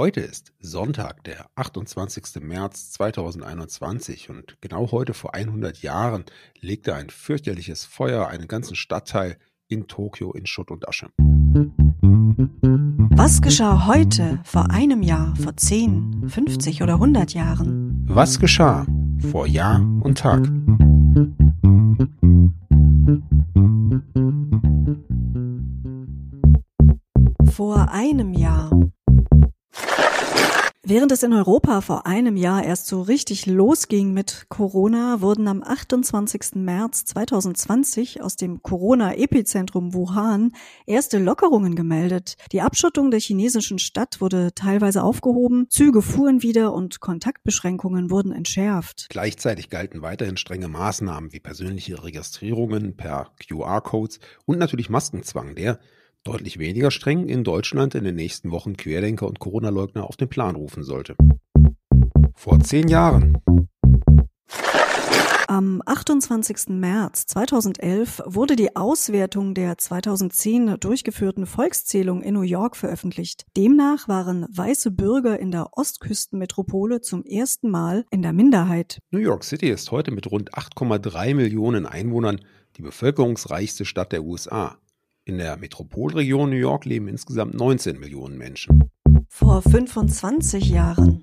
Heute ist Sonntag, der 28. März 2021 und genau heute vor 100 Jahren legte ein fürchterliches Feuer einen ganzen Stadtteil in Tokio in Schutt und Asche. Was geschah heute, vor einem Jahr, vor 10, 50 oder 100 Jahren? Was geschah vor Jahr und Tag? Vor einem Jahr. Während es in Europa vor einem Jahr erst so richtig losging mit Corona, wurden am 28. März 2020 aus dem Corona-Epizentrum Wuhan erste Lockerungen gemeldet. Die Abschottung der chinesischen Stadt wurde teilweise aufgehoben, Züge fuhren wieder und Kontaktbeschränkungen wurden entschärft. Gleichzeitig galten weiterhin strenge Maßnahmen wie persönliche Registrierungen per QR-Codes und natürlich Maskenzwang, der deutlich weniger streng in Deutschland in den nächsten Wochen Querdenker und Corona-Leugner auf den Plan rufen sollte. Vor zehn Jahren. Am 28. März 2011 wurde die Auswertung der 2010 durchgeführten Volkszählung in New York veröffentlicht. Demnach waren weiße Bürger in der Ostküstenmetropole zum ersten Mal in der Minderheit. New York City ist heute mit rund 8,3 Millionen Einwohnern die bevölkerungsreichste Stadt der USA. In der Metropolregion New York leben insgesamt 19 Millionen Menschen. Vor 25 Jahren.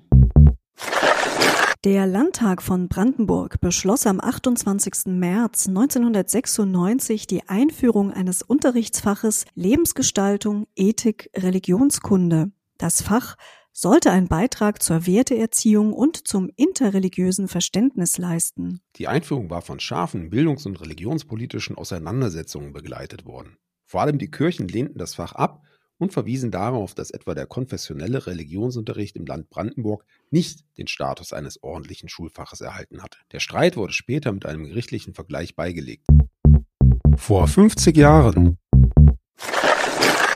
Der Landtag von Brandenburg beschloss am 28. März 1996 die Einführung eines Unterrichtsfaches Lebensgestaltung, Ethik, Religionskunde. Das Fach sollte einen Beitrag zur Werteerziehung und zum interreligiösen Verständnis leisten. Die Einführung war von scharfen bildungs- und religionspolitischen Auseinandersetzungen begleitet worden. Vor allem die Kirchen lehnten das Fach ab und verwiesen darauf, dass etwa der konfessionelle Religionsunterricht im Land Brandenburg nicht den Status eines ordentlichen Schulfaches erhalten hatte. Der Streit wurde später mit einem gerichtlichen Vergleich beigelegt. Vor 50 Jahren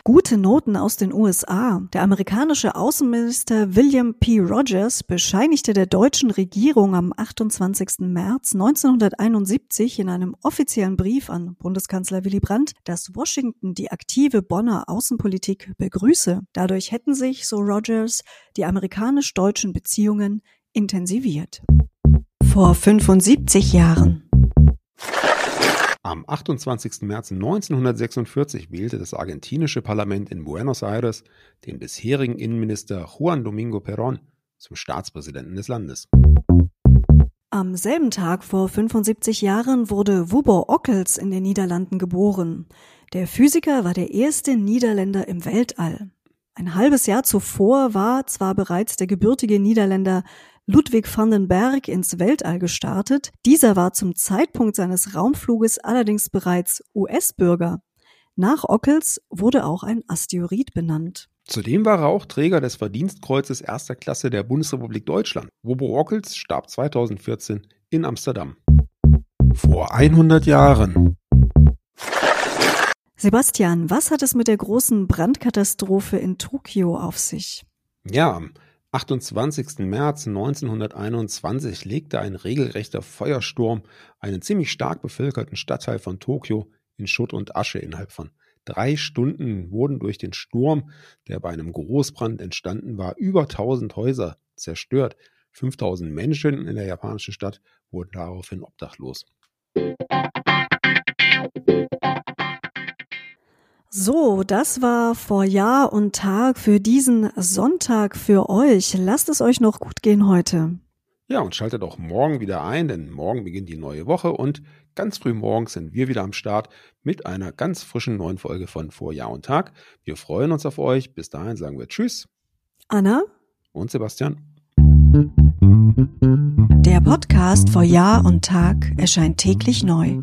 Gute Noten aus den USA. Der amerikanische Außenminister William P. Rogers bescheinigte der deutschen Regierung am 28. März 1971 in einem offiziellen Brief an Bundeskanzler Willy Brandt, dass Washington die aktive Bonner Außenpolitik begrüße. Dadurch hätten sich, so Rogers, die amerikanisch-deutschen Beziehungen intensiviert. Vor 75 Jahren. Am 28. März 1946 wählte das argentinische Parlament in Buenos Aires den bisherigen Innenminister Juan Domingo Perón zum Staatspräsidenten des Landes. Am selben Tag vor 75 Jahren wurde Wubo Ockels in den Niederlanden geboren. Der Physiker war der erste Niederländer im Weltall. Ein halbes Jahr zuvor war zwar bereits der gebürtige Niederländer Ludwig van den Berg ins Weltall gestartet. Dieser war zum Zeitpunkt seines Raumfluges allerdings bereits US-Bürger. Nach Ockels wurde auch ein Asteroid benannt. Zudem war er auch Träger des Verdienstkreuzes erster Klasse der Bundesrepublik Deutschland. Wobo Ockels starb 2014 in Amsterdam. Vor 100 Jahren. Sebastian, was hat es mit der großen Brandkatastrophe in Tokio auf sich? Ja, am 28. März 1921 legte ein regelrechter Feuersturm einen ziemlich stark bevölkerten Stadtteil von Tokio in Schutt und Asche innerhalb von drei Stunden wurden durch den Sturm, der bei einem Großbrand entstanden war, über 1000 Häuser zerstört. 5000 Menschen in der japanischen Stadt wurden daraufhin obdachlos. So, das war vor Jahr und Tag für diesen Sonntag für euch. Lasst es euch noch gut gehen heute. Ja, und schaltet auch morgen wieder ein, denn morgen beginnt die neue Woche und ganz früh morgens sind wir wieder am Start mit einer ganz frischen neuen Folge von Vor Jahr und Tag. Wir freuen uns auf euch. Bis dahin sagen wir Tschüss. Anna und Sebastian. Der Podcast vor Jahr und Tag erscheint täglich neu.